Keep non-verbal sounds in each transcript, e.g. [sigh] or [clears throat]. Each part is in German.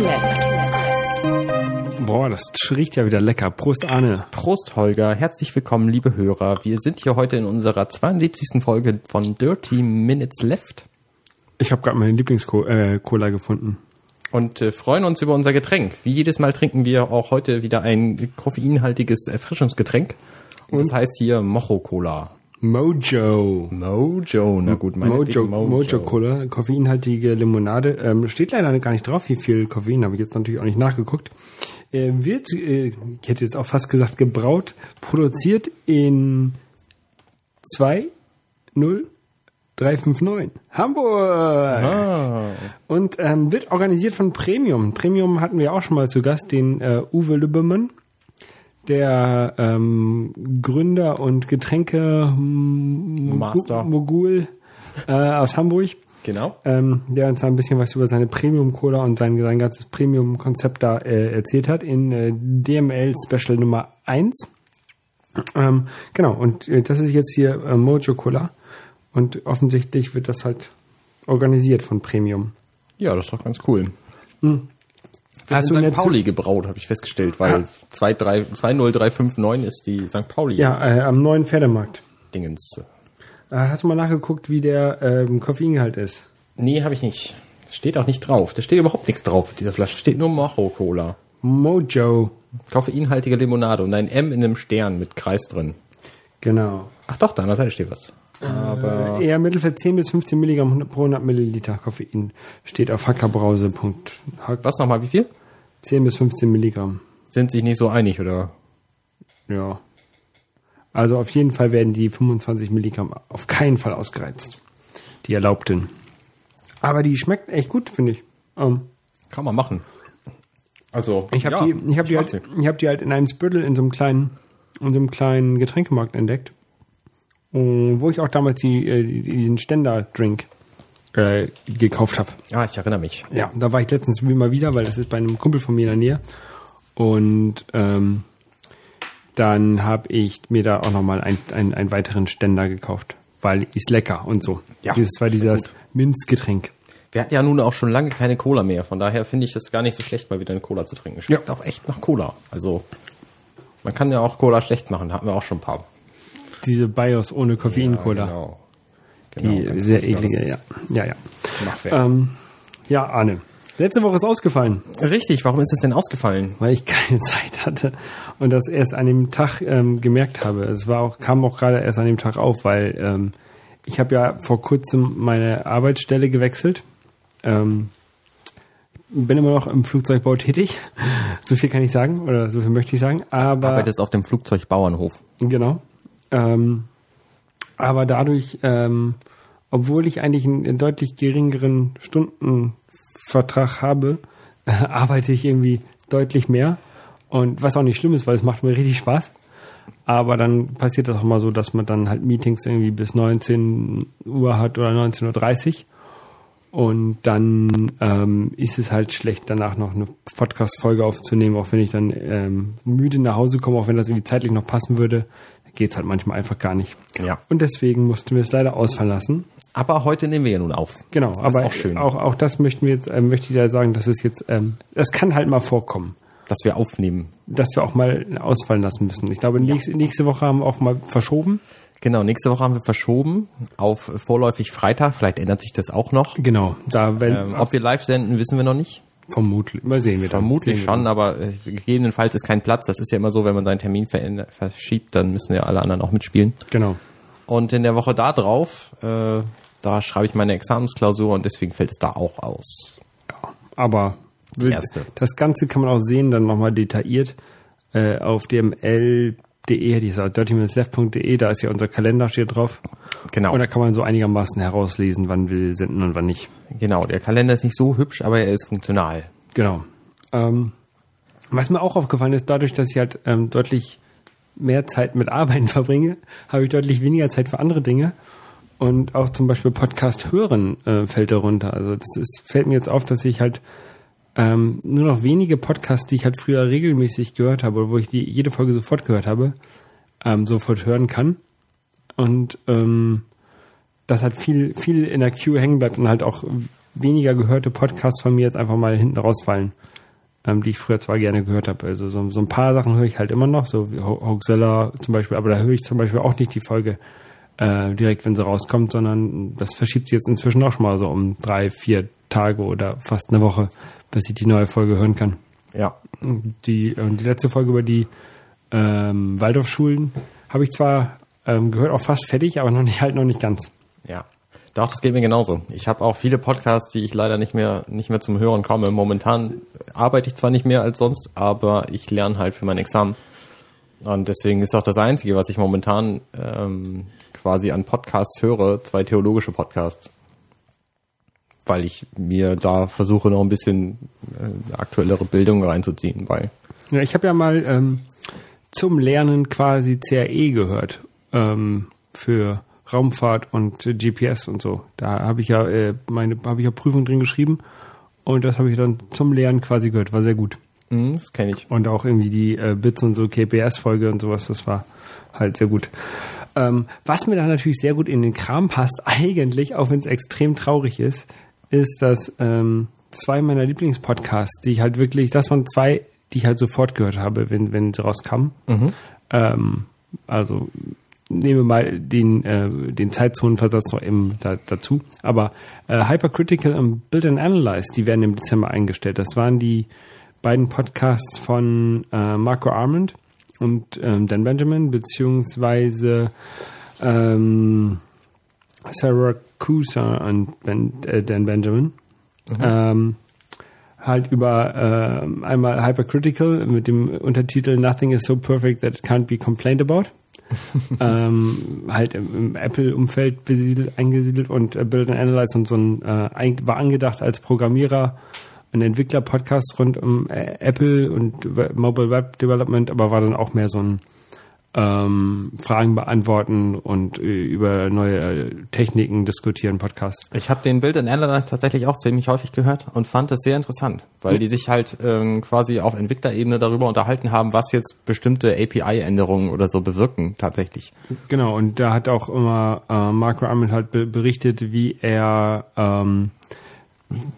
Left. Boah, das riecht ja wieder lecker. Prost, Arne. Prost, Holger. Herzlich willkommen, liebe Hörer. Wir sind hier heute in unserer 72. Folge von Dirty Minutes Left Ich habe gerade meine Lieblings-Cola gefunden. und äh, freuen uns über unser Getränk. Wie jedes Mal trinken wir auch heute wieder ein koffeinhaltiges Erfrischungsgetränk. Und das heißt hier Mojo Cola. Mojo. Mojo, na gut, meine Mojo, Mojo Cola, koffeinhaltige Limonade. Ähm, steht leider gar nicht drauf, wie viel Koffein, habe ich jetzt natürlich auch nicht nachgeguckt. Äh, wird, äh, ich hätte jetzt auch fast gesagt, gebraut, produziert in 20359 Hamburg. Ah, Und ähm, wird organisiert von Premium. Premium hatten wir auch schon mal zu Gast, den äh, Uwe Lübbemann, der ähm, Gründer und Getränke Master. Mogul äh, aus Hamburg, genau. ähm, der uns da ein bisschen was über seine Premium Cola und sein, sein ganzes Premium Konzept da äh, erzählt hat in äh, DML Special Nummer 1. Ähm, genau, und äh, das ist jetzt hier äh, Mojo Cola und offensichtlich wird das halt organisiert von Premium. Ja, das ist doch ganz cool. Hast du St. eine Pauli gebraut, habe ich festgestellt, weil 23 20359 ist die St. Pauli Ja, äh, am neuen Pferdemarkt. Dingens. Äh, hast du mal nachgeguckt, wie der ähm, Koffeingehalt ist? Nee, habe ich nicht. Steht auch nicht drauf. Da steht überhaupt nichts drauf auf dieser Flasche. Steht nur Mojo Cola. Mojo. Koffeinhaltige Limonade und ein M in einem Stern mit Kreis drin. Genau. Ach doch, da an der Seite steht was. Aber Eher Mittelfett 10 bis 15 Milligramm pro 100 Milliliter Koffein steht auf hackerbrause.hack. was nochmal, wie viel? 10 bis 15 Milligramm. Sind sich nicht so einig, oder? Ja. Also auf jeden Fall werden die 25 Milligramm auf keinen Fall ausgereizt. Die erlaubten. Aber die schmeckt echt gut, finde ich. Ähm, Kann man machen. Also, ich habe ja, die, ich habe die, halt, ich habe die halt in einem Spüttel in so einem kleinen, in so einem kleinen Getränkemarkt entdeckt, wo ich auch damals die, äh, diesen Ständer-Drink äh, gekauft habe. Ah, ich erinnere mich. Ja, da war ich letztens mal wieder, weil das ist bei einem Kumpel von mir in der Nähe. Und ähm, dann habe ich mir da auch nochmal ein, ein, einen weiteren Ständer gekauft, weil ist lecker und so. Ja, Dieses war dieses. Minzgetränk. Wir hatten ja nun auch schon lange keine Cola mehr. Von daher finde ich das gar nicht so schlecht, mal wieder eine Cola zu trinken. Schmeckt auch echt nach Cola. Also, man kann ja auch Cola schlecht machen. Da hatten wir auch schon ein paar. Diese Bios ohne Koffein-Cola. genau. Die Genau, ganz sehr eklige, ja. Ja, ja. Ähm, ja, Arne. Letzte Woche ist ausgefallen, Richtig, warum ist es denn ausgefallen? weil ich keine [laughs] Zeit hatte und das erst an dem Tag ähm, gemerkt habe. Es war auch, kam auch gerade erst an dem Tag auf, weil ähm, ich habe ja vor kurzem meine Arbeitsstelle gewechselt. Ähm, bin immer noch im Flugzeugbau tätig. [laughs] So viel kann ich sagen oder so viel möchte ich sagen. Aber Arbeitest auf dem Flugzeugbauernhof. Genau. Ähm, aber dadurch, ähm, obwohl ich eigentlich einen, einen deutlich geringeren Stundenvertrag habe, äh, [laughs] arbeite ich irgendwie deutlich mehr. Und was auch nicht schlimm ist, weil es macht mir richtig Spaß. Aber dann passiert das auch mal so, dass man dann halt Meetings irgendwie bis 19 Uhr hat oder 19.30 Uhr. Und dann ähm, ist es halt schlecht, danach noch eine Podcast-Folge aufzunehmen, auch wenn ich dann ähm, müde nach Hause komme, auch wenn das irgendwie zeitlich noch passen würde, geht's halt manchmal einfach gar nicht. Ja. Und deswegen mussten wir es leider ausfallen lassen. Aber heute nehmen wir ja nun auf. Genau, Das aber ist auch schön. Auch, auch das möchten wir jetzt, ähm, möchte ich da sagen, dass es jetzt, ähm, das kann halt mal vorkommen, Dass wir aufnehmen. dass wir auch mal ausfallen lassen müssen. Ich glaube, nächste, nächste Woche haben wir auch mal verschoben. Genau, nächste Woche haben wir verschoben auf vorläufig Freitag. Vielleicht ändert sich das auch noch. Genau, da wenn Ähm, ob wir live senden, wissen wir noch nicht. Vermutlich, mal sehen wir dann. Vermutlich Sehen schon, aber äh, gegebenenfalls ist kein Platz. Das ist ja immer so, wenn man seinen Termin verschiebt, dann müssen ja alle anderen auch mitspielen. Genau. Und in der Woche da drauf, äh, da schreibe ich meine Examensklausur und deswegen fällt es da auch aus. Ja, aber erste. das Ganze kann man auch sehen, dann nochmal detailliert äh, auf dml.de, hätte ich gesagt, dirty-left.de, da ist ja unser Kalender, steht drauf. Genau. Und da kann man so einigermaßen herauslesen, wann wir senden und wann nicht. Genau, der Kalender ist nicht so hübsch, aber er ist funktional. Genau. Ähm, was mir auch aufgefallen ist, dadurch, dass ich halt ähm, deutlich mehr Zeit mit Arbeiten [laughs] verbringe, habe ich deutlich weniger Zeit für andere Dinge. Und auch zum Beispiel Podcast hören äh, fällt darunter. Also das ist, fällt mir jetzt auf, dass ich halt ähm, nur noch wenige Podcasts, die ich halt früher regelmäßig gehört habe, wo ich die jede Folge sofort gehört habe, ähm, sofort hören kann. Und ähm, das halt viel, viel in der Queue hängen bleibt und halt auch weniger gehörte Podcasts von mir jetzt einfach mal hinten rausfallen, ähm, die ich früher zwar gerne gehört habe. Also so, so ein paar Sachen höre ich halt immer noch, so wie Hoaxilla zum Beispiel, aber da höre ich zum Beispiel auch nicht die Folge äh, direkt, wenn sie rauskommt, sondern das verschiebt sich jetzt inzwischen auch schon mal so um drei, vier Tage oder fast eine Woche, bis ich die neue Folge hören kann. Ja. Die, die letzte Folge über die ähm, Waldorfschulen habe ich zwar ähm, gehört, auch fast fertig, aber noch nicht halt noch nicht ganz. Ja. Doch, das geht mir genauso. Ich habe auch viele Podcasts, die ich leider nicht mehr nicht mehr zum Hören komme. Momentan arbeite ich zwar nicht mehr als sonst, aber ich lerne halt für mein Examen. Und deswegen ist auch das Einzige, was ich momentan ähm, quasi an Podcasts höre, zwei theologische Podcasts. Weil ich mir da versuche, noch ein bisschen äh, aktuellere Bildung reinzuziehen. Weil Ja, ich habe ja mal ähm, zum Lernen quasi CRE gehört ähm, für Raumfahrt und äh, GPS und so. Da habe ich ja äh, meine habe ich ja Prüfung drin geschrieben und das habe ich dann zum Lernen quasi gehört. War sehr gut. hm, das kenne ich. Und auch irgendwie die äh, Bits und so KPS-Folge und sowas, das war halt sehr gut. Ähm, was mir da natürlich sehr gut in den Kram passt, [laughs] eigentlich, auch wenn es extrem traurig ist, ist, dass ähm, zwei meiner Lieblingspodcasts, die ich halt wirklich, das waren zwei, die ich halt sofort gehört habe, wenn, wenn sie rauskamen. Ähm, also nehmen wir mal den, äh, den Zeitzonenversatz noch eben da, dazu. Aber äh, Hypercritical und Build and Analyze, die werden im Dezember eingestellt. Das waren die beiden Podcasts von äh, Marco Armand und ähm, Dan Benjamin, beziehungsweise ähm, Sarah Kusa und ben, äh, Dan Benjamin. Ähm, halt über ähm, einmal Hypercritical mit dem Untertitel Nothing is so perfect that it can't be complained about. [laughs] ähm, halt im, im Apple-Umfeld besiedelt, eingesiedelt und äh, Build and Analyze und so ein äh, war angedacht als Programmierer ein Entwickler-Podcast rund um äh, Apple und Mobile Web Development, aber war dann auch mehr so ein ähm, Fragen beantworten und äh, über neue äh, Techniken diskutieren Podcast. Ich habe den Build and Analyze tatsächlich auch ziemlich häufig gehört und fand es sehr interessant, weil die sich halt ähm, quasi auf Entwicklerebene darüber unterhalten haben, was jetzt bestimmte API-Änderungen oder so bewirken tatsächlich. Genau, und da hat auch immer äh, Marco Arment halt be berichtet, wie er ähm,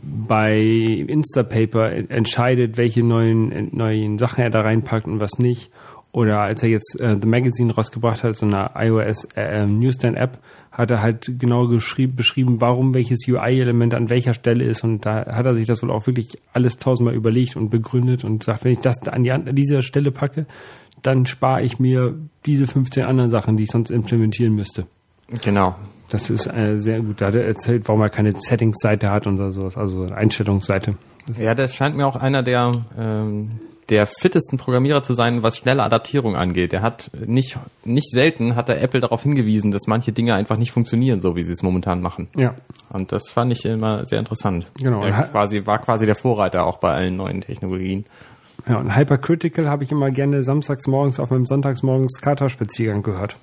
bei Instapaper en- entscheidet, welche neuen, neuen Sachen er da reinpackt und was nicht. Oder als er jetzt äh, The Magazine rausgebracht hat, so eine iOS äh, Newsstand App, hat er halt genau geschrieben, beschrieben, warum welches UI-Element an welcher Stelle ist. Und da hat er sich das wohl auch wirklich alles tausendmal überlegt und begründet und sagt, wenn ich das an, die, an dieser Stelle packe, dann spare ich mir diese 15 anderen Sachen, die ich sonst implementieren müsste. Genau. Das ist äh, sehr gut. Da hat er erzählt, warum er keine Settings-Seite hat und sowas, also eine Einstellungsseite. Ja, das scheint mir auch einer der ähm, der fittesten Programmierer zu sein, was schnelle Adaptierung angeht. Er hat nicht nicht selten hat er Apple darauf hingewiesen, dass manche Dinge einfach nicht funktionieren, so wie sie es momentan machen. Ja, Und das fand ich immer sehr interessant. Genau. Er quasi war quasi der Vorreiter auch bei allen neuen Technologien. ja und Hypercritical habe ich immer gerne samstags morgens auf meinem sonntagsmorgens Katerspaziergang gehört.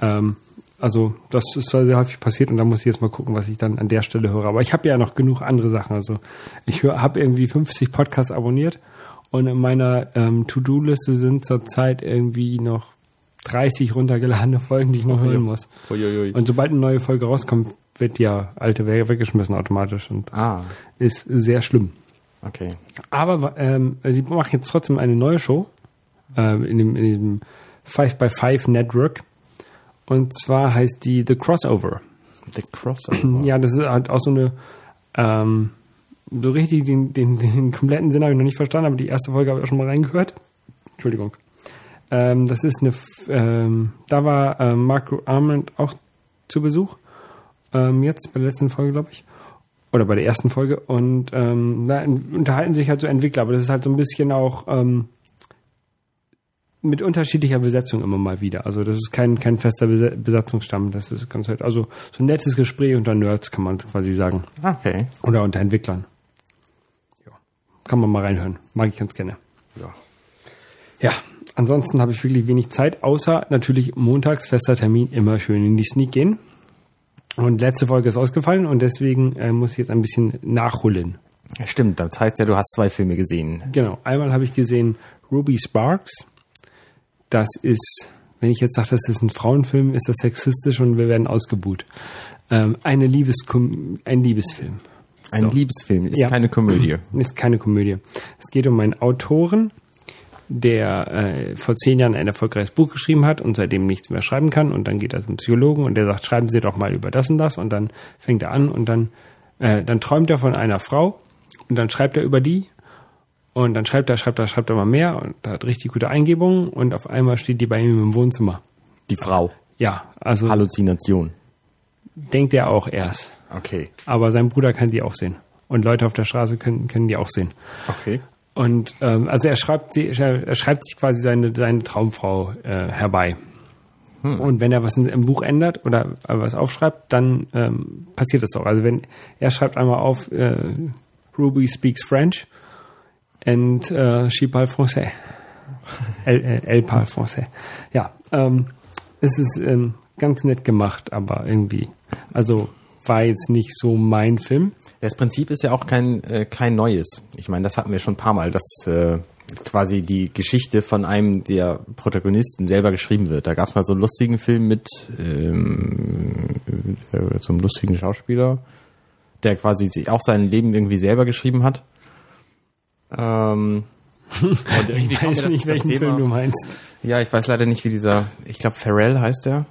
Ähm, also das ist sehr häufig passiert und da muss ich jetzt mal gucken, was ich dann an der Stelle höre. Aber ich habe ja noch genug andere Sachen. Also ich habe irgendwie 50 Podcasts abonniert und in meiner ähm, To-Do-Liste sind zurzeit irgendwie noch 30 runtergeladene [laughs] Folgen, die ich noch hören muss. Uiuiui. Und sobald eine neue Folge rauskommt, wird die ja alte we- weggeschmissen automatisch und Ah, ist sehr schlimm. okay. Aber ähm, sie machen jetzt trotzdem eine neue Show ähm, in dem, in dem 5x5 Network. Und zwar heißt die The Crossover. The Crossover. [clears throat] Ja, das ist halt auch so eine, ähm, so richtig den, den, den kompletten Sinn habe ich noch nicht verstanden, aber die erste Folge habe ich auch schon mal reingehört. Entschuldigung. Ähm, das ist eine, ähm, da war ähm, Marco Armand auch zu Besuch. Ähm, jetzt bei der letzten Folge, glaube ich. Oder bei der ersten Folge. Und ähm, da unterhalten sich halt so Entwickler, aber das ist halt so ein bisschen auch ähm, mit unterschiedlicher Besetzung immer mal wieder. Also das ist kein, kein fester Besatzungsstamm. Das ist ganz halt, also so ein nettes Gespräch unter Nerds, kann man quasi sagen. Okay. Oder unter Entwicklern. Kann man mal reinhören. Mag ich ganz gerne. Ja. Ja, ansonsten habe ich wirklich wenig Zeit, außer natürlich montags fester Termin immer schön in die Sneak gehen. Und letzte Folge ist ausgefallen und deswegen äh, muss ich jetzt ein bisschen nachholen. Stimmt, das heißt ja, du hast zwei Filme gesehen. Genau, einmal habe ich gesehen Ruby Sparks. Das ist, wenn ich jetzt sage, das ist ein Frauenfilm, ist das sexistisch und wir werden ausgebuht. Ähm, eine Liebeskom ein Liebesfilm. Ein So. Liebesfilm, ist Ja. keine Komödie. [clears throat] Ist keine Komödie. Es geht um einen Autoren, der äh, vor zehn Jahren ein erfolgreiches Buch geschrieben hat und seitdem nichts mehr schreiben kann. Und dann geht er zum Psychologen und der sagt, schreiben Sie doch mal über das und das. Und dann fängt er an und dann, äh, dann träumt er von einer Frau und dann schreibt er über die. Und dann schreibt er, schreibt er, schreibt er mal mehr und hat richtig gute Eingebungen und auf einmal steht die bei ihm im Wohnzimmer. Die Frau. Ja, also Halluzination. denkt er auch erst. Okay. Aber sein Bruder kann die auch sehen. Und Leute auf der Straße können, können die auch sehen. Okay. Und ähm, also er schreibt, sie, er schreibt sich quasi seine, seine Traumfrau äh, herbei. Und wenn er was in, im Buch ändert oder was aufschreibt, dann ähm, passiert das auch. Also wenn er schreibt einmal auf äh, Ruby speaks French and äh, she parle français. [laughs] Elle, äh, elle parle français. Ja, ähm, es ist ähm, ganz nett gemacht, aber irgendwie, also war jetzt nicht so mein Film. Das Prinzip ist ja auch kein, äh, kein neues. Ich meine, das hatten wir schon ein paar Mal, dass äh, quasi die Geschichte von einem der Protagonisten selber geschrieben wird. Da gab es mal so einen lustigen Film mit ähm, äh, so einem lustigen Schauspieler, der quasi auch sein Leben irgendwie selber geschrieben hat. Ähm, [laughs] und irgendwie Ich weiß nicht, welchen Thema- Film du meinst. Ja, ich weiß leider nicht, wie dieser, ich glaube Pharrell heißt der.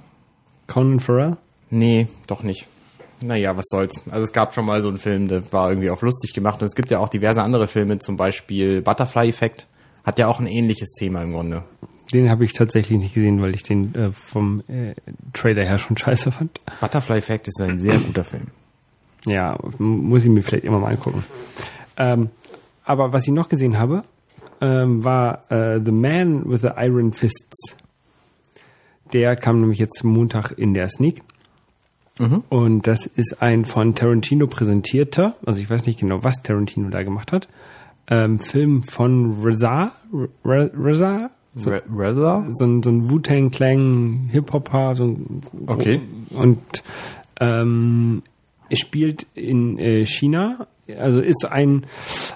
Conan Farrell? Nee, doch nicht. Naja, was soll's. Also es gab schon mal so einen Film, der war irgendwie auch lustig gemacht. Und es gibt ja auch diverse andere Filme, zum Beispiel Butterfly Effect. Hat ja auch ein ähnliches Thema im Grunde. Den habe ich tatsächlich nicht gesehen, weil ich den äh, vom äh, Trailer her schon scheiße fand. Butterfly Effect ist ein sehr guter Film. Ja, muss ich mir vielleicht immer mal angucken. Ähm, aber was ich noch gesehen habe, ähm, war äh, The Man with the Iron Fists. Der kam nämlich jetzt Montag in der Sneak. Und das ist ein von Tarantino präsentierter, also ich weiß nicht genau, was Tarantino da gemacht hat, ähm, Film von Reza, Re- Reza, so, Rather? so ein, so ein Wu-Tang Clan Hip-Hopper, so ein, Okay. und ähm, es spielt in äh, China, also ist ein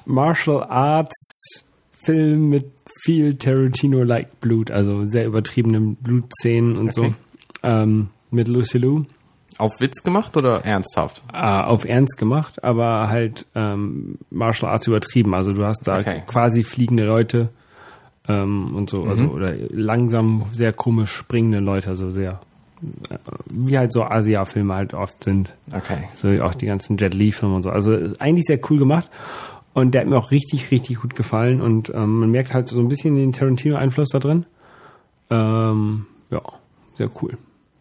Martial Arts Film mit viel Tarantino-like Blut, also sehr übertriebenen Blutszenen und Okay. so. Ähm, mit Lucy Liu. Auf Witz gemacht oder ernsthaft? äh, auf Ernst gemacht, aber halt ähm, Martial Arts übertrieben. Also du hast da Okay. quasi fliegende Leute ähm, und so, also oder langsam sehr komisch springende Leute, also sehr äh, wie halt so Asia-Filme halt oft sind. Okay. So wie auch die ganzen Jet Li-Filme und so. Also eigentlich sehr cool gemacht. Und der hat mir auch richtig, richtig gut gefallen. Und ähm, man merkt halt so ein bisschen den Tarantino-Einfluss da drin. Ähm, ja, sehr cool.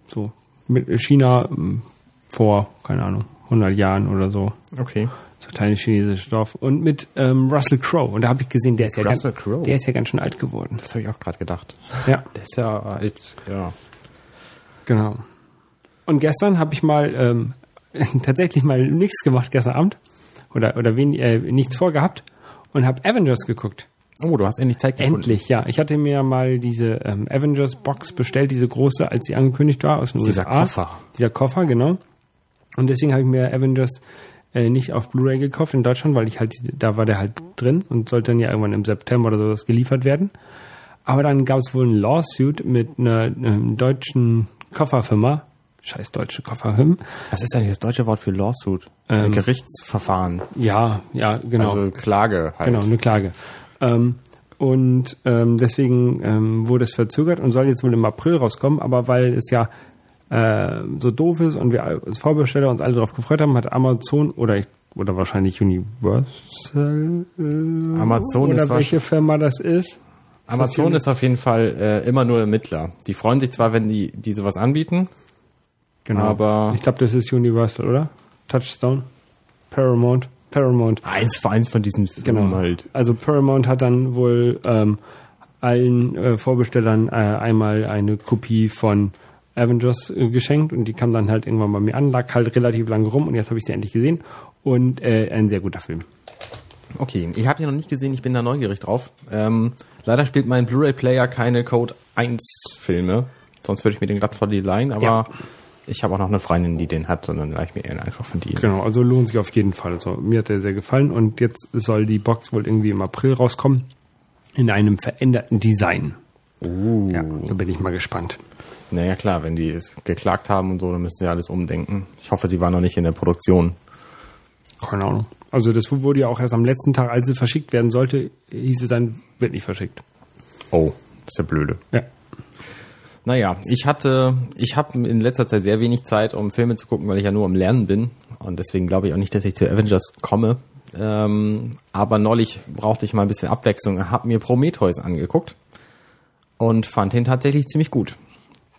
So mit China ähm, vor, keine Ahnung, 100 Jahren oder so. Okay. So kleines chinesisches Dorf. Und mit ähm, Russell Crowe. Und da habe ich gesehen, der ist, ja ganz, der ist ja ganz schön alt geworden. Das habe ich auch gerade gedacht. Ja. Der ist ja alt. Ja. Genau. Und gestern habe ich mal ähm, [laughs] tatsächlich mal nichts gemacht gestern Abend oder oder wen, äh, nichts vorgehabt und habe Avengers geguckt. Oh, du hast endlich Zeit gefunden. Endlich, ja. Ich hatte mir mal diese ähm, Avengers Box bestellt, diese große, als sie angekündigt war aus den Dieser USA. Koffer. Dieser Koffer, genau. Und deswegen habe ich mir Avengers äh, nicht auf Blu-ray gekauft in Deutschland, weil ich halt, da war der halt drin und sollte dann ja irgendwann im September oder sowas geliefert werden. Aber dann gab es wohl ein Lawsuit mit einer, ähm, deutschen Kofferfirma. Scheiß deutsche Kofferfirma. Was ist eigentlich das deutsche Wort für Lawsuit? Ähm, Gerichtsverfahren. Ja, ja, genau. Also Klage halt. Genau, eine Klage. Ähm, und ähm, deswegen ähm, wurde es verzögert und soll jetzt wohl im April rauskommen, aber weil es ja äh, so doof ist und wir als Vorbesteller uns alle darauf gefreut haben, hat Amazon oder ich, oder wahrscheinlich Universal äh, Amazon oder ist welche Firma das ist. Amazon ist auf jeden Fall äh, immer nur Mittler. Die freuen sich zwar, wenn die, die sowas anbieten, Genau. Aber- ich glaube, das ist Universal, oder? Touchstone, Paramount, Paramount. eins für eins von diesen Firmen Genau. halt. Also Paramount hat dann wohl ähm, allen äh, Vorbestellern äh, einmal eine Kopie von Avengers äh, geschenkt und die kam dann halt irgendwann bei mir an, lag halt relativ lange rum und jetzt habe ich sie endlich gesehen und äh, ein sehr guter Film. Okay, ich habe ihn noch nicht gesehen, ich bin da neugierig drauf. Ähm, leider spielt mein Blu-ray-Player keine Code 1 Filme, sonst würde ich mir den glatt vor die leihen, aber Ja. Ich habe auch noch eine Freundin, die den hat, und dann leih ich mir einfach von die. Genau, also lohnt sich auf jeden Fall. Also mir hat der sehr gefallen und jetzt soll die Box wohl irgendwie im April rauskommen in einem veränderten Design. Uh. Ja, so bin ich mal gespannt. Naja klar, wenn die es geklagt haben und so, dann müssen sie alles umdenken. Ich hoffe, die waren noch nicht in der Produktion. Keine Ahnung. Also das wurde ja auch erst am letzten Tag, als es verschickt werden sollte, hieß es dann, wird nicht verschickt. Oh, das ist ja blöde. Ja. Naja, ich hatte, ich habe in letzter Zeit sehr wenig Zeit, um Filme zu gucken, weil ich ja nur am Lernen bin. Und deswegen glaube ich auch nicht, dass ich zu Avengers komme. Ähm, aber neulich brauchte ich mal ein bisschen Abwechslung, habe mir Prometheus angeguckt und fand den tatsächlich ziemlich gut.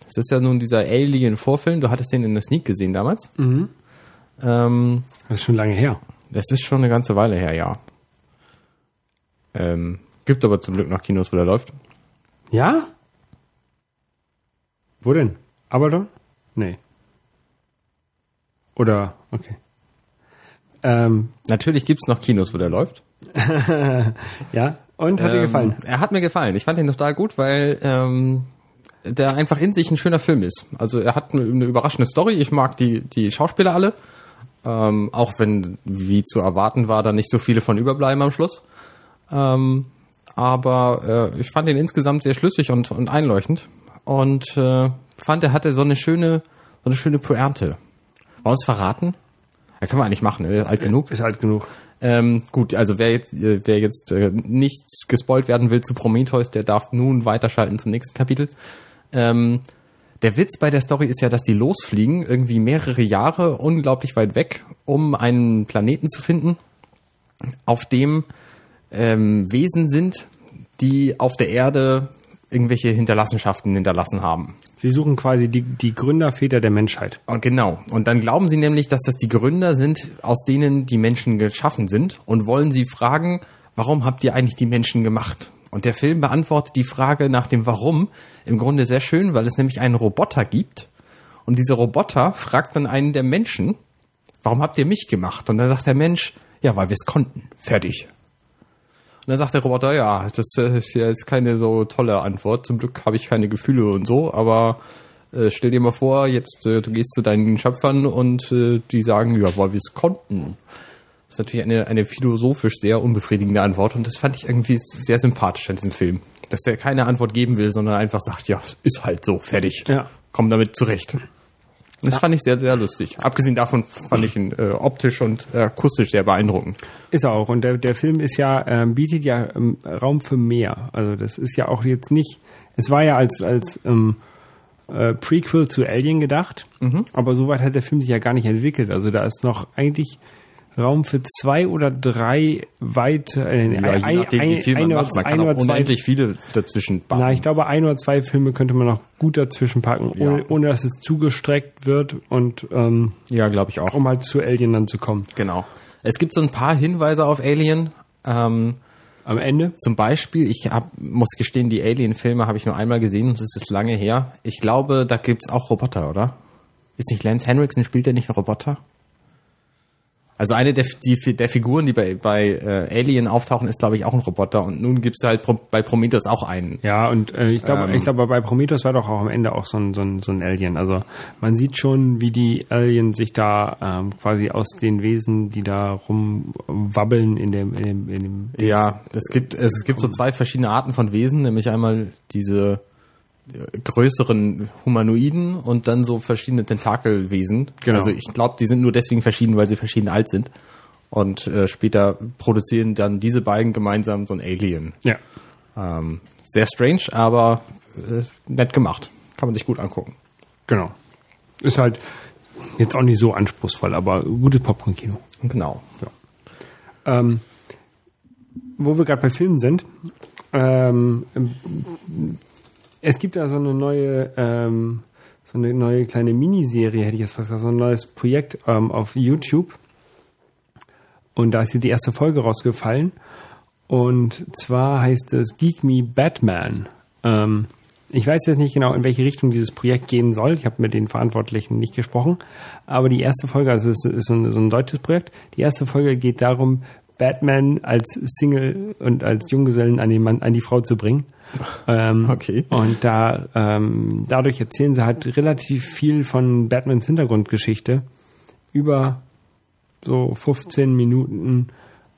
Das ist ja nun dieser Alien-Vorfilm, du hattest den in der Sneak gesehen damals. Mhm. Ähm, Das ist schon lange her. das ist schon eine ganze Weile her, ja. Ähm, gibt aber zum Glück noch Kinos, wo der läuft. Ja? Wo denn? Abaddon? Nee. Oder, okay. Ähm, Natürlich gibt's noch Kinos, wo der läuft. [laughs] ja, und hat dir Ähm, gefallen? Er hat mir gefallen. Ich fand ihn total gut, weil ähm, der einfach in sich ein schöner Film ist. Also er hat eine, eine überraschende Story. Ich mag die, die Schauspieler alle. Ähm, auch wenn, wie zu erwarten war, da nicht so viele von überbleiben am Schluss. Ähm, aber äh, ich fand ihn insgesamt sehr schlüssig und, und einleuchtend. Und äh, fand, er hatte so eine schöne, so eine schöne Pointe. Wollen wir es verraten? Ja, können wir eigentlich machen, ne? Der ist alt genug. Ist alt genug. Ähm, gut, also wer jetzt, äh, wer jetzt äh, nichts gespoilt werden will zu Prometheus, der darf nun weiterschalten zum nächsten Kapitel. Ähm, der Witz bei der Story ist ja, dass die losfliegen, irgendwie mehrere Jahre, unglaublich weit weg, um einen Planeten zu finden, auf dem ähm, Wesen sind, die auf der Erde irgendwelche Hinterlassenschaften hinterlassen haben. Sie suchen quasi die, die Gründerväter der Menschheit. Und genau. Und dann glauben sie nämlich, dass das die Gründer sind, aus denen die Menschen geschaffen sind und wollen sie fragen, warum habt ihr eigentlich die Menschen gemacht? Und der Film beantwortet die Frage nach dem Warum im Grunde sehr schön, weil es nämlich einen Roboter gibt. Und dieser Roboter fragt dann einen der Menschen, warum habt ihr mich gemacht? Und dann sagt der Mensch, ja, weil wir es konnten. Fertig. Und dann sagt der Roboter, ja, das äh, ist ja jetzt keine so tolle Antwort. Zum Glück habe ich keine Gefühle und so, aber äh, stell dir mal vor, jetzt äh, du gehst zu deinen Schöpfern und äh, die sagen, ja, weil wir es konnten. Das ist natürlich eine, eine philosophisch sehr unbefriedigende Antwort und das fand ich irgendwie sehr sympathisch an diesem Film. Dass der keine Antwort geben will, sondern einfach sagt, ja, ist halt so, fertig. Ja. Komm damit zurecht. Das fand ich sehr, sehr lustig. Abgesehen davon fand ich ihn äh, optisch und äh, akustisch sehr beeindruckend. Ist er auch. Und der, der Film ist ja, ähm, bietet ja ähm, Raum für mehr. Also das ist ja auch jetzt nicht, es war ja als, als ähm, äh, Prequel zu Alien gedacht, aber soweit hat der Film sich ja gar nicht entwickelt. Also da ist noch eigentlich Raum für zwei oder drei weit, äh, Ja, je nachdem, wie viel man ein, macht. Man kann ein auch oder zwei unendlich viele dazwischen bauen. Na, ich glaube, ein oder zwei Filme könnte man noch gut dazwischen packen, Ja. ohne, ohne dass es zugestreckt wird und um, ja, glaube ich auch. um halt zu Alien dann zu kommen. Genau. Es gibt so ein paar Hinweise auf Alien. Ähm, Am Ende? zum Beispiel, ich hab, muss gestehen, die Alien-Filme habe ich nur einmal gesehen, das ist lange her. Ich glaube, da gibt's auch Roboter, oder? Ist nicht Lance Henriksen, spielt der nicht einen Roboter? Also eine der, die, der Figuren, die bei, bei äh, Alien auftauchen, ist, glaube ich, auch ein Roboter. Und nun gibt's halt Pro, bei Prometheus auch einen. Ja, und äh, ich glaube, Ähm. ich glaube, bei Prometheus war doch auch am Ende auch so ein, so ein, so ein Alien. Also man sieht schon, wie die Aliens sich da ähm, quasi aus den Wesen, die da rumwabbeln in dem, in dem, in dem Ja, es gibt, es gibt so zwei verschiedene Arten von Wesen, nämlich einmal diese größeren Humanoiden und dann so verschiedene Tentakelwesen. Genau. Also ich glaube, die sind nur deswegen verschieden, weil sie verschieden alt sind. Und äh, später produzieren dann diese beiden gemeinsam so ein Alien. Ja. Ähm, sehr strange, aber äh, nett gemacht. Kann man sich gut angucken. Genau. Ist halt jetzt auch nicht so anspruchsvoll, aber gutes Popcorn-Kino. Genau. Ähm, wo wir gerade bei Filmen sind, ähm, es gibt da so eine neue, ähm, so eine neue kleine Miniserie, hätte ich jetzt fast gesagt, so ein neues Projekt ähm, auf YouTube. Und da ist hier die erste Folge rausgefallen. Und zwar heißt es Geek Me Batman. Ähm, ich weiß jetzt nicht genau, in welche Richtung dieses Projekt gehen soll. Ich habe mit den Verantwortlichen nicht gesprochen. Aber die erste Folge, also es ist so ein, so ein deutsches Projekt, die erste Folge geht darum, Batman als Single und als Junggesellen an, den Mann, an die Frau zu bringen. Ähm, Okay. Und da ähm, dadurch erzählen sie halt relativ viel von Batmans Hintergrundgeschichte über so 15 Minuten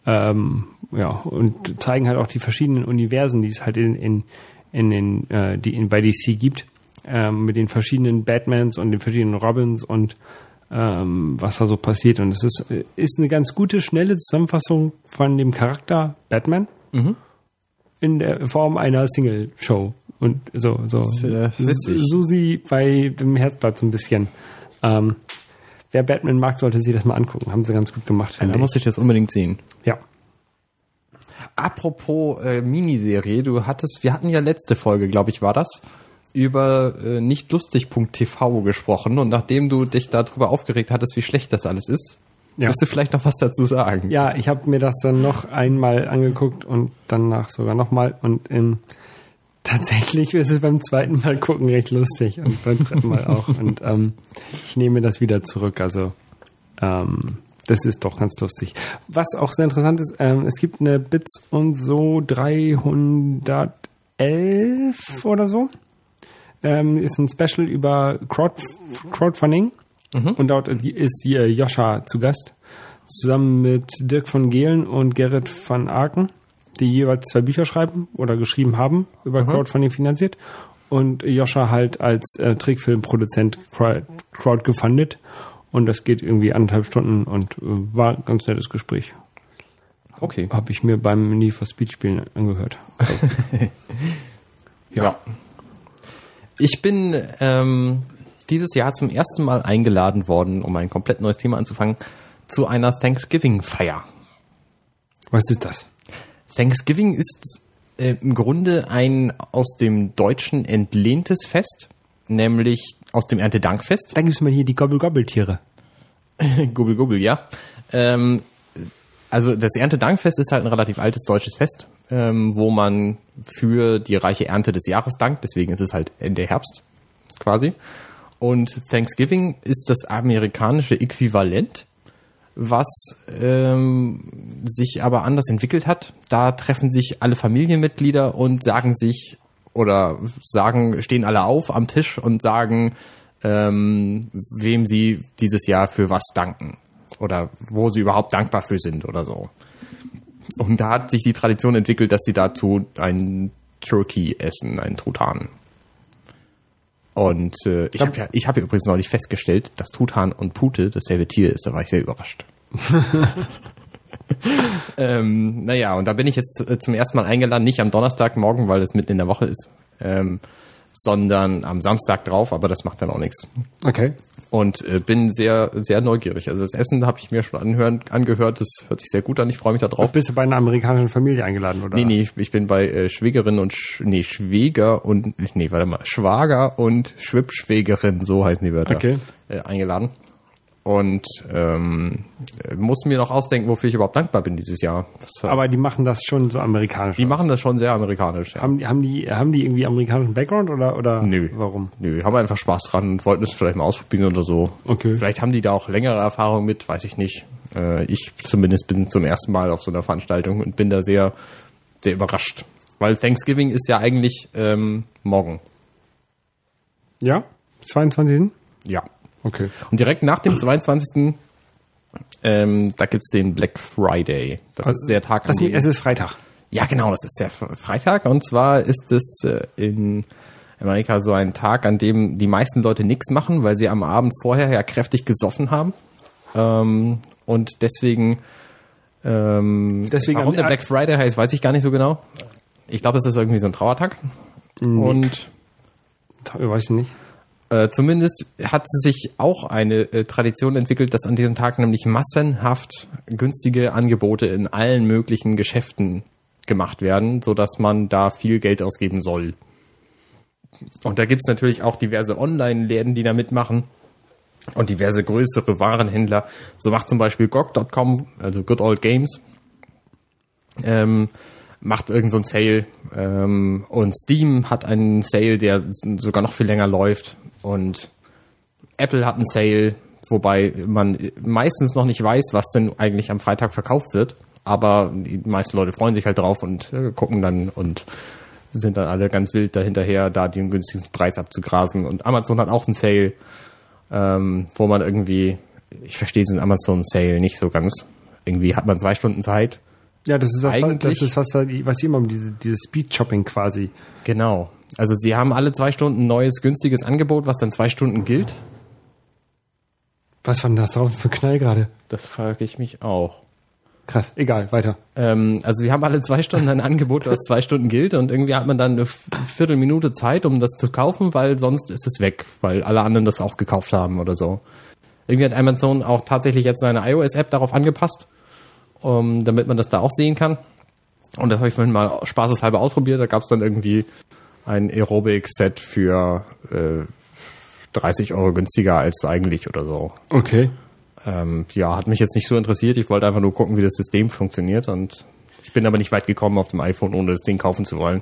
ähm, ja und zeigen halt auch die verschiedenen Universen, die es halt in in, in den äh, die in bei DC gibt ähm, mit den verschiedenen Batmans und den verschiedenen Robins und ähm, was da so passiert. Und es ist, äh, ist eine ganz gute, schnelle Zusammenfassung von dem Charakter Batman in der Form einer Single-Show. Und so, so. Susi bei dem Herzblatt so ein bisschen. Ähm, wer Batman mag, sollte sich das mal angucken. Haben sie ganz gut gemacht. Da finde ich. muss ich das unbedingt sehen. Ja. Apropos äh, Miniserie, du hattest, wir hatten ja letzte Folge, glaube ich, war das, über äh, nichtlustig.tv gesprochen und nachdem du dich darüber aufgeregt hattest, wie schlecht das alles ist, Ja. willst du vielleicht noch was dazu sagen? Ja, ich habe mir das dann noch einmal angeguckt und danach sogar nochmal. Und in, tatsächlich ist es beim zweiten Mal gucken recht lustig und beim dritten Mal auch. Und ähm, ich nehme das wieder zurück. Also ähm, das ist doch ganz lustig. Was auch sehr interessant ist, ähm, es gibt eine Bits und so 311 oder so. Ähm, ist ein Special über Crowd, Crowdfunding. Und dort ist Joscha zu Gast. Zusammen mit Dirk von Gehlen und Gerrit van Aken, die jeweils zwei Bücher schreiben oder geschrieben haben, über Crowdfunding finanziert. Und Joscha halt als äh, Trickfilmproduzent crowd- crowdgefundet. Und das geht irgendwie anderthalb Stunden und äh, war ein ganz nettes Gespräch. Okay. Habe ich mir beim Need for Speed Spielen angehört. [laughs] Ja. Ich bin ähm, dieses Jahr zum ersten Mal eingeladen worden, um ein komplett neues Thema anzufangen, zu einer Thanksgiving-Feier. Was ist das? Thanksgiving ist äh, im Grunde ein aus dem Deutschen entlehntes Fest, nämlich aus dem Erntedankfest. Dann gibt's mal hier die Gobbel-Gobbel-Tiere. [laughs] Gubbel, ja. Ähm, also das Erntedankfest ist halt ein relativ altes deutsches Fest, ähm, wo man für die reiche Ernte des Jahres dankt. Deswegen ist es halt Ende Herbst quasi. Und Thanksgiving ist das amerikanische Äquivalent, was ähm, sich aber anders entwickelt hat. Da treffen sich alle Familienmitglieder und sagen sich oder sagen, stehen alle auf am Tisch und sagen, ähm, wem sie dieses Jahr für was danken oder wo sie überhaupt dankbar für sind oder so. Und da hat sich die Tradition entwickelt, dass sie dazu ein Turkey essen, ein Truthahn. Und äh, ich habe ja, ich hab ja übrigens neulich festgestellt, dass Truthahn und Pute dasselbe Tier ist. Da war ich sehr überrascht. [laughs] ähm, naja, und da bin ich jetzt äh, zum ersten Mal eingeladen, nicht am Donnerstagmorgen, weil es mitten in der Woche ist, ähm, sondern am Samstag drauf, aber das macht dann auch nichts. Okay. Und äh, bin sehr, sehr neugierig. Also das Essen habe ich mir schon anhören, angehört, das hört sich sehr gut an, ich freue mich da drauf. Bist du bei einer amerikanischen Familie eingeladen, oder? Nee, nee, ich- bin bei äh, Schwägerin und Sch nee, Schwäger und nee, warte mal, Schwager und Schwippschwägerin, so heißen die Wörter, Okay. äh, eingeladen. Und ähm, äh, muss mir noch ausdenken, wofür ich überhaupt dankbar bin dieses Jahr. Das, Aber die machen das schon so amerikanisch. die machen das schon sehr amerikanisch. Ja. haben, die- haben, die, haben die irgendwie amerikanischen Background oder, oder Nö. warum? Nö, haben einfach Spaß dran und wollten es vielleicht mal ausprobieren oder so. Okay. Vielleicht haben die da auch längere Erfahrung mit, weiß ich nicht. Äh, ich zumindest bin zum ersten Mal auf so einer Veranstaltung und bin da sehr, sehr überrascht. Weil Thanksgiving ist ja eigentlich ähm, morgen. Ja? 22. Ja. Okay. Und direkt nach dem 22. Ähm, da gibt's den Black Friday. Das ist der Tag, Das, es ist Freitag. Ja, genau, das ist der Freitag. Und zwar ist es äh, in Amerika so ein Tag, an dem die meisten Leute nichts machen, weil sie am Abend vorher ja kräftig gesoffen haben. Ähm, und deswegen, ähm, Deswegen warum der Black Friday heißt, weiß ich gar nicht so genau. Ich glaube, es ist irgendwie so ein Trauertag. Und Weiß ich nicht. Äh, zumindest hat sich auch eine äh, Tradition entwickelt, dass an diesem Tag nämlich massenhaft günstige Angebote in allen möglichen Geschäften gemacht werden, so dass man da viel Geld ausgeben soll. Und da gibt's natürlich auch diverse Online-Läden, die da mitmachen und diverse größere Warenhändler. So macht zum Beispiel GOG.com, also Good Old Games, ähm, macht irgend so Sale ähm, und Steam hat einen Sale, der sogar noch viel länger läuft. Und Apple hat einen Sale, wobei man meistens noch nicht weiß, was denn eigentlich am Freitag verkauft wird, aber die meisten Leute freuen sich halt drauf und äh, gucken dann und sind dann alle ganz wild dahinterher, da den günstigsten Preis abzugrasen. Und Amazon hat auch einen Sale, ähm, wo man irgendwie, ich verstehe diesen Amazon Sale nicht so ganz, irgendwie hat man zwei Stunden Zeit Ja, das ist das, Eigentlich- das ist was, was sie immer um diese, dieses Speed-Shopping quasi. Genau. Also sie haben alle zwei Stunden ein neues, günstiges Angebot, was dann zwei Stunden gilt. Was war denn das drauf für ein Knall gerade? Das frage ich mich auch. Krass, egal, weiter. Ähm, also sie haben alle zwei Stunden ein Angebot, das zwei Stunden gilt und irgendwie hat man dann eine Viertelminute Zeit, um das zu kaufen, weil sonst ist es weg, weil alle anderen das auch gekauft haben oder so. Irgendwie hat Amazon auch tatsächlich jetzt seine iOS-App darauf angepasst, um, damit man das da auch sehen kann. Und das habe ich vorhin mal spaßeshalber ausprobiert. Da gab es dann irgendwie ein Aerobic-Set für äh, 30 Euro günstiger als eigentlich oder so. Okay. Ähm, ja, hat mich jetzt nicht so interessiert. Ich wollte einfach nur gucken, wie das System funktioniert und ich bin aber nicht weit gekommen auf dem iPhone, ohne das Ding kaufen zu wollen.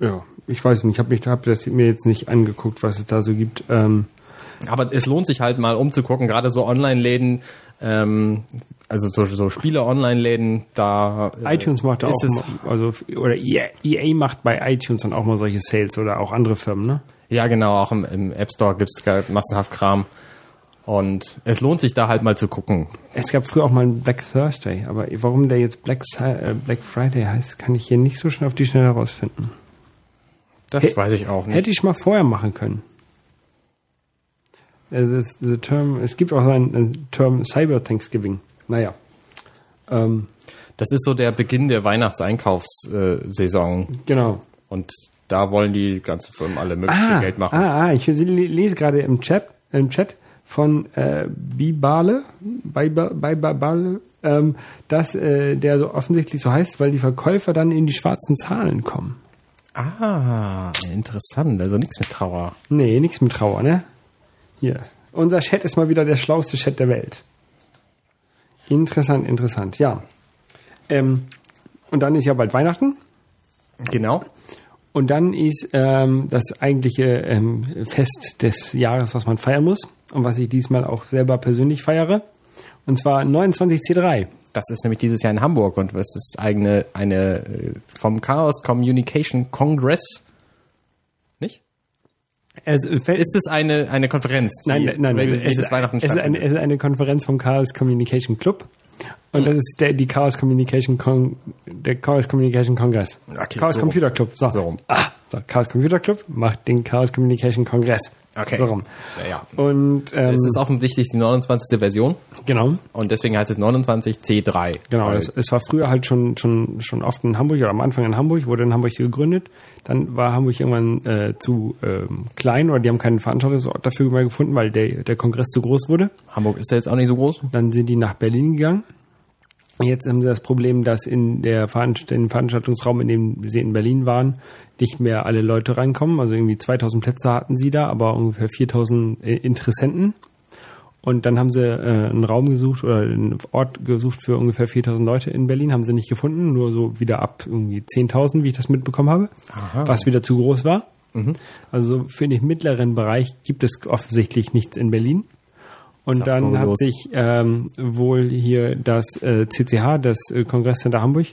Ja, ich weiß nicht, ich habe hab das mir jetzt nicht angeguckt, was es da so gibt. Ähm, Aber es lohnt sich halt mal umzugucken, gerade so Online-Läden, ähm, also so, so Spiele-Online-Läden, da äh, iTunes macht auch, ist es, mal- also oder EA, EA macht bei iTunes dann auch mal solche Sales oder auch andere Firmen, ne? ja genau, auch im, im App Store gibt's es massenhaft Kram. Und es lohnt sich da halt mal zu gucken. Es gab früher auch mal einen Black Thursday, aber warum der jetzt Black, äh, Black Friday heißt, kann ich hier nicht so schnell auf die Schnelle herausfinden. Das Hä- weiß ich auch nicht. Hätte ich mal vorher machen können. Äh, Das, the term, es gibt auch einen, einen Term Cyber Thanksgiving. Naja. Ähm, Das ist so der Beginn der Weihnachtseinkaufssaison. genau. Und da wollen die ganzen Firmen alle mögliche Ah, Geld machen. ah, ah, ich lese gerade im Chat, im Chat von äh, Bibale, Biba- Bibale, ähm, dass äh, der so offensichtlich so heißt, weil die Verkäufer dann in die schwarzen Zahlen kommen. Ah, interessant. Also nichts mit Trauer. Nee, nichts mit Trauer, ne? Hier. Unser Chat ist mal wieder der schlauste Chat der Welt. Interessant, interessant, ja. Ähm, und dann ist ja bald Weihnachten. Genau. Und dann ist ähm, das eigentliche ähm, Fest des Jahres, was man feiern muss. Und was ich diesmal auch selber persönlich feiere. Und zwar 29C3. Das ist nämlich dieses Jahr in Hamburg und es ist eine, eine äh, vom Chaos Communication Congress. Es, Ist es eine, eine Konferenz? nein, nein, nein. Es ist, Weihnachten es, ist eine, es ist eine Konferenz vom Chaos Communication Club. Und das ist der, die Chaos Communication Con, der Chaos Communication Kongress. Okay, Chaos so Computer Club. So. So rum. Ah, so. Chaos Computer Club macht den Chaos Communication Kongress. Okay. So rum. Ja, ja. Und ähm, Es ist offensichtlich die 29. Version genau. und deswegen heißt es 29C3. Genau, es, es war früher halt schon, schon, schon oft in Hamburg oder am Anfang in Hamburg, wurde in Hamburg gegründet. Dann war Hamburg irgendwann äh, zu ähm, klein oder die haben keinen Veranstaltungsort dafür mehr gefunden, weil der, der Kongress zu groß wurde. Hamburg ist ja jetzt auch nicht so groß. Dann sind die nach Berlin gegangen. Jetzt haben sie das Problem, dass in der Veranst in Veranstaltungsraum, in dem sie in Berlin waren, nicht mehr alle Leute reinkommen. Also irgendwie 2000 Plätze hatten sie da, aber ungefähr 4000 äh, Interessenten. Und dann haben sie äh, einen Raum gesucht oder einen Ort gesucht für ungefähr 4000 Leute in Berlin, haben sie nicht gefunden, nur so wieder ab irgendwie 10.000, wie ich das mitbekommen habe, was wieder zu groß war. Also für den mittleren Bereich gibt es offensichtlich nichts in Berlin. Und dann hat kurios. sich ähm, wohl hier das äh, CCH, das äh, Kongresscenter Hamburg,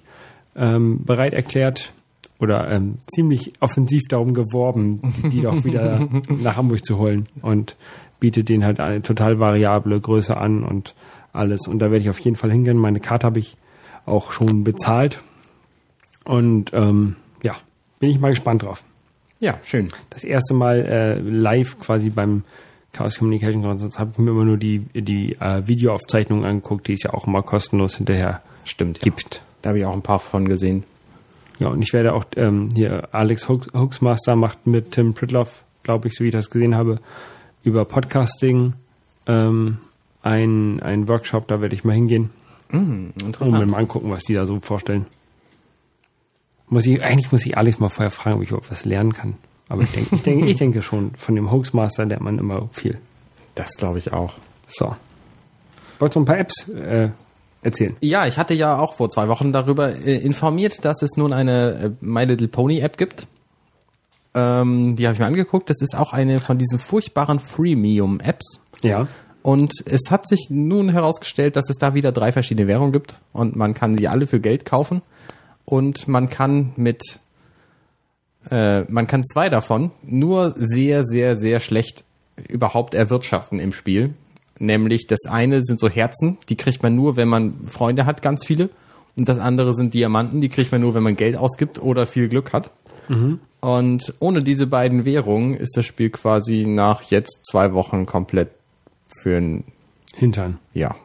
ähm, bereit erklärt oder ähm, ziemlich offensiv darum geworben, die doch wieder [laughs] nach Hamburg zu holen und bietet denen halt eine total variable Größe an und alles. Und da werde ich auf jeden Fall hingehen. Meine Karte habe ich auch schon bezahlt. Und ähm, ja, bin ich mal gespannt drauf Ja, schön. das erste Mal äh, live quasi beim Chaos Communication Conference habe ich mir immer nur die, die äh, Videoaufzeichnungen angeguckt, die es ja auch immer kostenlos hinterher Stimmt. gibt. Da habe ich auch ein paar von gesehen. Ja, und ich werde auch ähm, hier Alex Hoax, Hoaxmaster macht mit Tim Pritloff, glaube ich, so wie ich das gesehen habe, über Podcasting ähm, ein, ein Workshop, da werde ich mal hingehen und mir Interessant. mal angucken, was die da so vorstellen. Muss ich, eigentlich muss ich Alex mal vorher fragen, ob ich überhaupt was lernen kann. Aber ich denke, ich denke, [laughs] ich denke schon, von dem Hoaxmaster lernt man immer viel. Das glaube ich auch. So. Wolltest du ein paar Apps äh, erzählen? Ja, ich hatte ja auch vor zwei Wochen darüber äh, informiert, dass es nun eine äh, My Little Pony App gibt. Ähm, die habe ich mir angeguckt. Das ist auch eine von diesen furchtbaren Freemium Apps. Ja. Und es hat sich nun herausgestellt, dass es da wieder drei verschiedene Währungen gibt und man kann sie alle für Geld kaufen und man kann mit äh, man kann zwei davon nur sehr sehr sehr schlecht überhaupt erwirtschaften im Spiel. Nämlich das eine sind so Herzen, die kriegt man nur, wenn man Freunde hat, ganz viele. Und das andere sind Diamanten, die kriegt man nur, wenn man Geld ausgibt oder viel Glück hat. Und ohne diese beiden Währungen ist das Spiel quasi nach jetzt zwei Wochen komplett für ein, Hintern. ja.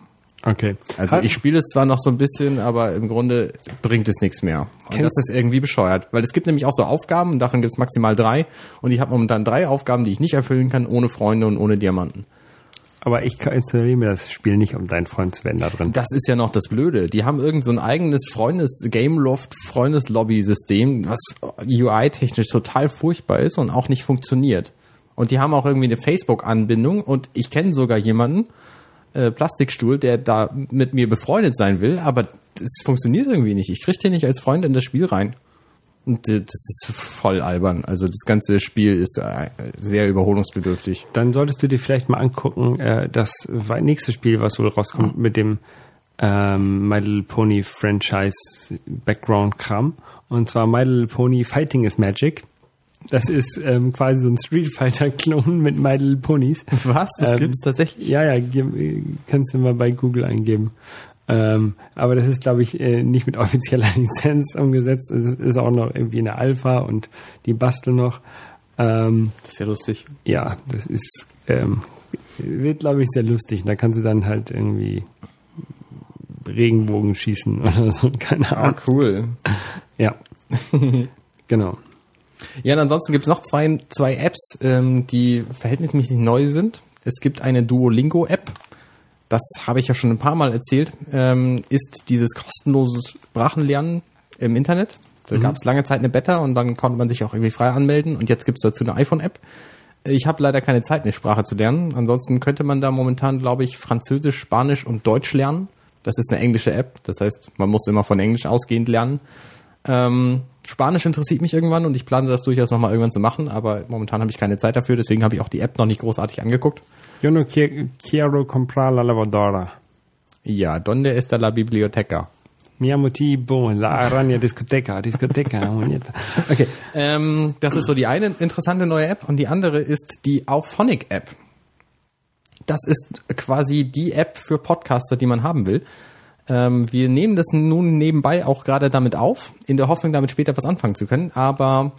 Okay. Also ich spiele es zwar noch so ein bisschen, aber im Grunde bringt es nichts mehr. Und Kennst- das ist irgendwie bescheuert. Weil es gibt nämlich auch so Aufgaben, davon gibt es maximal drei. Und ich habe momentan drei Aufgaben, die ich nicht erfüllen kann, ohne Freunde und ohne Diamanten. Aber ich installiere mir das Spiel nicht, um dein Freund zu werden da drin. Das ist ja noch das Blöde. Die haben irgend so ein eigenes Freundes Gameloft Freundeslobby System, was UI-technisch total furchtbar ist und auch nicht funktioniert. Und die haben auch irgendwie eine Facebook-Anbindung und ich kenne sogar jemanden, äh, Plastikstuhl, der da mit mir befreundet sein will, aber das funktioniert irgendwie nicht. Ich kriege den nicht als Freund in das Spiel rein. Und äh, das ist voll albern. Also das ganze Spiel ist äh, sehr überholungsbedürftig. Dann solltest du dir vielleicht mal angucken, äh, das nächste Spiel, was wohl rauskommt mit dem ähm, My Little Pony Franchise Background Kram. Und zwar My Little Pony Fighting is Magic. Das ist ähm, quasi so ein Street Fighter Klon mit My Little Ponies. Was? Das Ähm, gibt's tatsächlich? Ja, ja, ge- kannst du mal bei Google eingeben. Ähm, aber das ist, glaube ich, äh, nicht mit offizieller [laughs] Lizenz umgesetzt. Es ist auch noch irgendwie eine Alpha und die basteln noch. Ähm, Das ist ja lustig. ja, das ist, ähm, wird, glaube ich, sehr lustig. Da kannst du dann halt irgendwie Regenbogen schießen [laughs] oder so. Keine Ah, Ahnung. cool. Ja. [laughs] genau. Ja, und ansonsten gibt es noch zwei, zwei Apps, ähm, die verhältnismäßig neu sind. Es gibt eine Duolingo-App. Das habe ich ja schon ein paar Mal erzählt. Ähm, ist dieses kostenlose Sprachenlernen im Internet. Da gab es lange Zeit eine Beta und dann konnte man sich auch irgendwie frei anmelden. Und jetzt gibt es dazu eine iPhone-App. Ich habe leider keine Zeit, eine Sprache zu lernen. Ansonsten könnte man da momentan, glaube ich, Französisch, Spanisch und Deutsch lernen. Das ist eine englische App. Das heißt, man muss immer von Englisch ausgehend lernen. Ähm, Spanisch interessiert mich irgendwann und ich plane das durchaus nochmal irgendwann zu machen, aber momentan habe ich keine Zeit dafür, deswegen habe ich auch die App noch nicht großartig angeguckt. Yo no qui- quiero comprar la lavadora. Ja, donde está la biblioteca? Mi amo tipo la araña discoteca, discoteca. [laughs] okay. Ähm, das ist so die eine interessante neue App und die andere ist die Auphonic App. Das ist quasi die App für Podcaster, die man haben will. Ähm, wir nehmen das nun nebenbei auch gerade damit auf, in der Hoffnung, damit später was anfangen zu können. Aber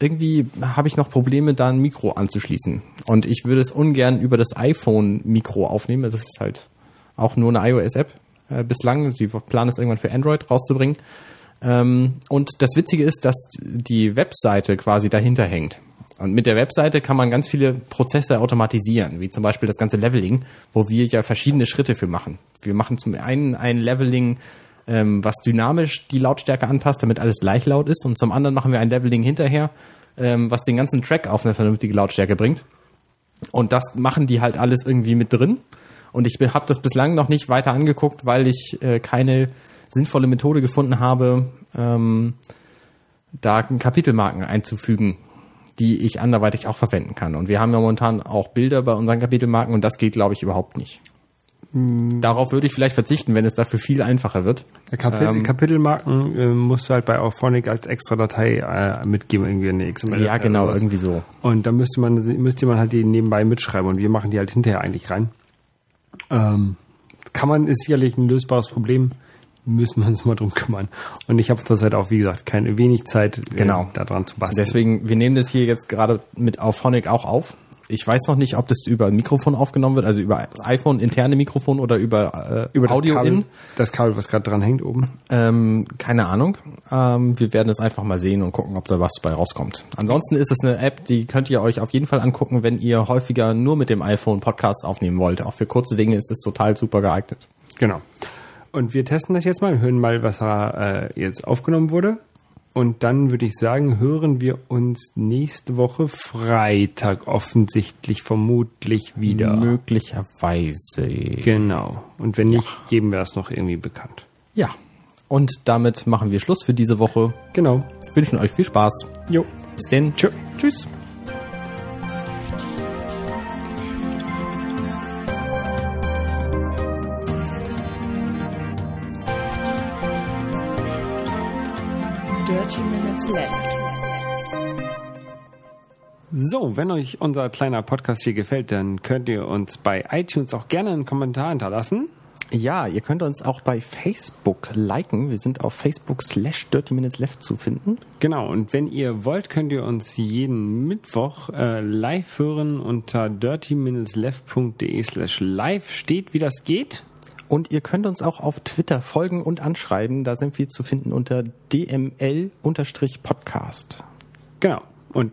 irgendwie habe ich noch Probleme, da ein Mikro anzuschließen. Und ich würde es ungern über das iPhone-Mikro aufnehmen. Das ist halt auch nur eine iOS-App äh, bislang. Sie planen es irgendwann für Android rauszubringen. Ähm, und das Witzige ist, dass die Webseite quasi dahinter hängt. Und mit der Webseite kann man ganz viele Prozesse automatisieren, wie zum Beispiel das ganze Leveling, wo wir ja verschiedene Schritte für machen. Wir machen zum einen ein Leveling, ähm, was dynamisch die Lautstärke anpasst, damit alles gleich laut ist. Und zum anderen machen wir ein Leveling hinterher, ähm, was den ganzen Track auf eine vernünftige Lautstärke bringt. Und das machen die halt alles irgendwie mit drin. Und ich habe das bislang noch nicht weiter angeguckt, weil ich äh, keine sinnvolle Methode gefunden habe, ähm, da Kapitelmarken einzufügen, die ich anderweitig auch verwenden kann. Und wir haben ja momentan auch Bilder bei unseren Kapitelmarken und das geht, glaube ich, überhaupt nicht. Darauf würde ich vielleicht verzichten, wenn es dafür viel einfacher wird. Kapitel, Ähm, Kapitelmarken äh, musst du halt bei Auphonic als extra Datei äh, mitgeben, irgendwie eine XML. Ja, genau, irgendwie so. Und da müsste man, müsste man halt die nebenbei mitschreiben und wir machen die halt hinterher eigentlich rein. Ähm, kann man, ist sicherlich ein lösbares Problem, müssen wir uns mal drum kümmern. Und ich habe zurzeit auch, wie gesagt, keine wenig Zeit, Genau. äh, da dran zu basteln. Deswegen, wir nehmen das hier jetzt gerade mit Auphonic auch auf. Ich weiß noch nicht, ob das über ein Mikrofon aufgenommen wird, also über iPhone interne Mikrofon oder über, äh, über das Audio Kabel, in. das Kabel, was gerade dran hängt oben. Ähm, keine Ahnung. Ähm, wir werden es einfach mal sehen und gucken, ob da was bei rauskommt. Ansonsten ist es eine App, die könnt ihr euch auf jeden Fall angucken, wenn ihr häufiger nur mit dem iPhone Podcasts aufnehmen wollt. Auch für kurze Dinge ist es total super geeignet. Genau. Und wir testen das jetzt mal, hören mal, was da äh, jetzt aufgenommen wurde. Und dann würde ich sagen, hören wir uns nächste Woche Freitag offensichtlich vermutlich wieder. Möglicherweise. Genau. Und wenn nicht, geben wir das noch irgendwie bekannt. Ja. Und damit machen wir Schluss für diese Woche. Genau. Wünschen euch viel Spaß. Jo. Bis denn. Tschö. Tschüss. So, wenn euch unser kleiner Podcast hier gefällt, dann könnt ihr uns bei iTunes auch gerne einen Kommentar hinterlassen. Ja, ihr könnt uns auch bei Facebook liken. Wir sind auf Facebook slash Dirty Minutes Left zu finden. Genau, und wenn ihr wollt, könnt ihr uns jeden Mittwoch äh, live hören unter dirtyminutesleft.de slash live steht, wie das geht. Und ihr könnt uns auch auf Twitter folgen und anschreiben. Da sind wir zu finden unter dml-podcast. Genau. Und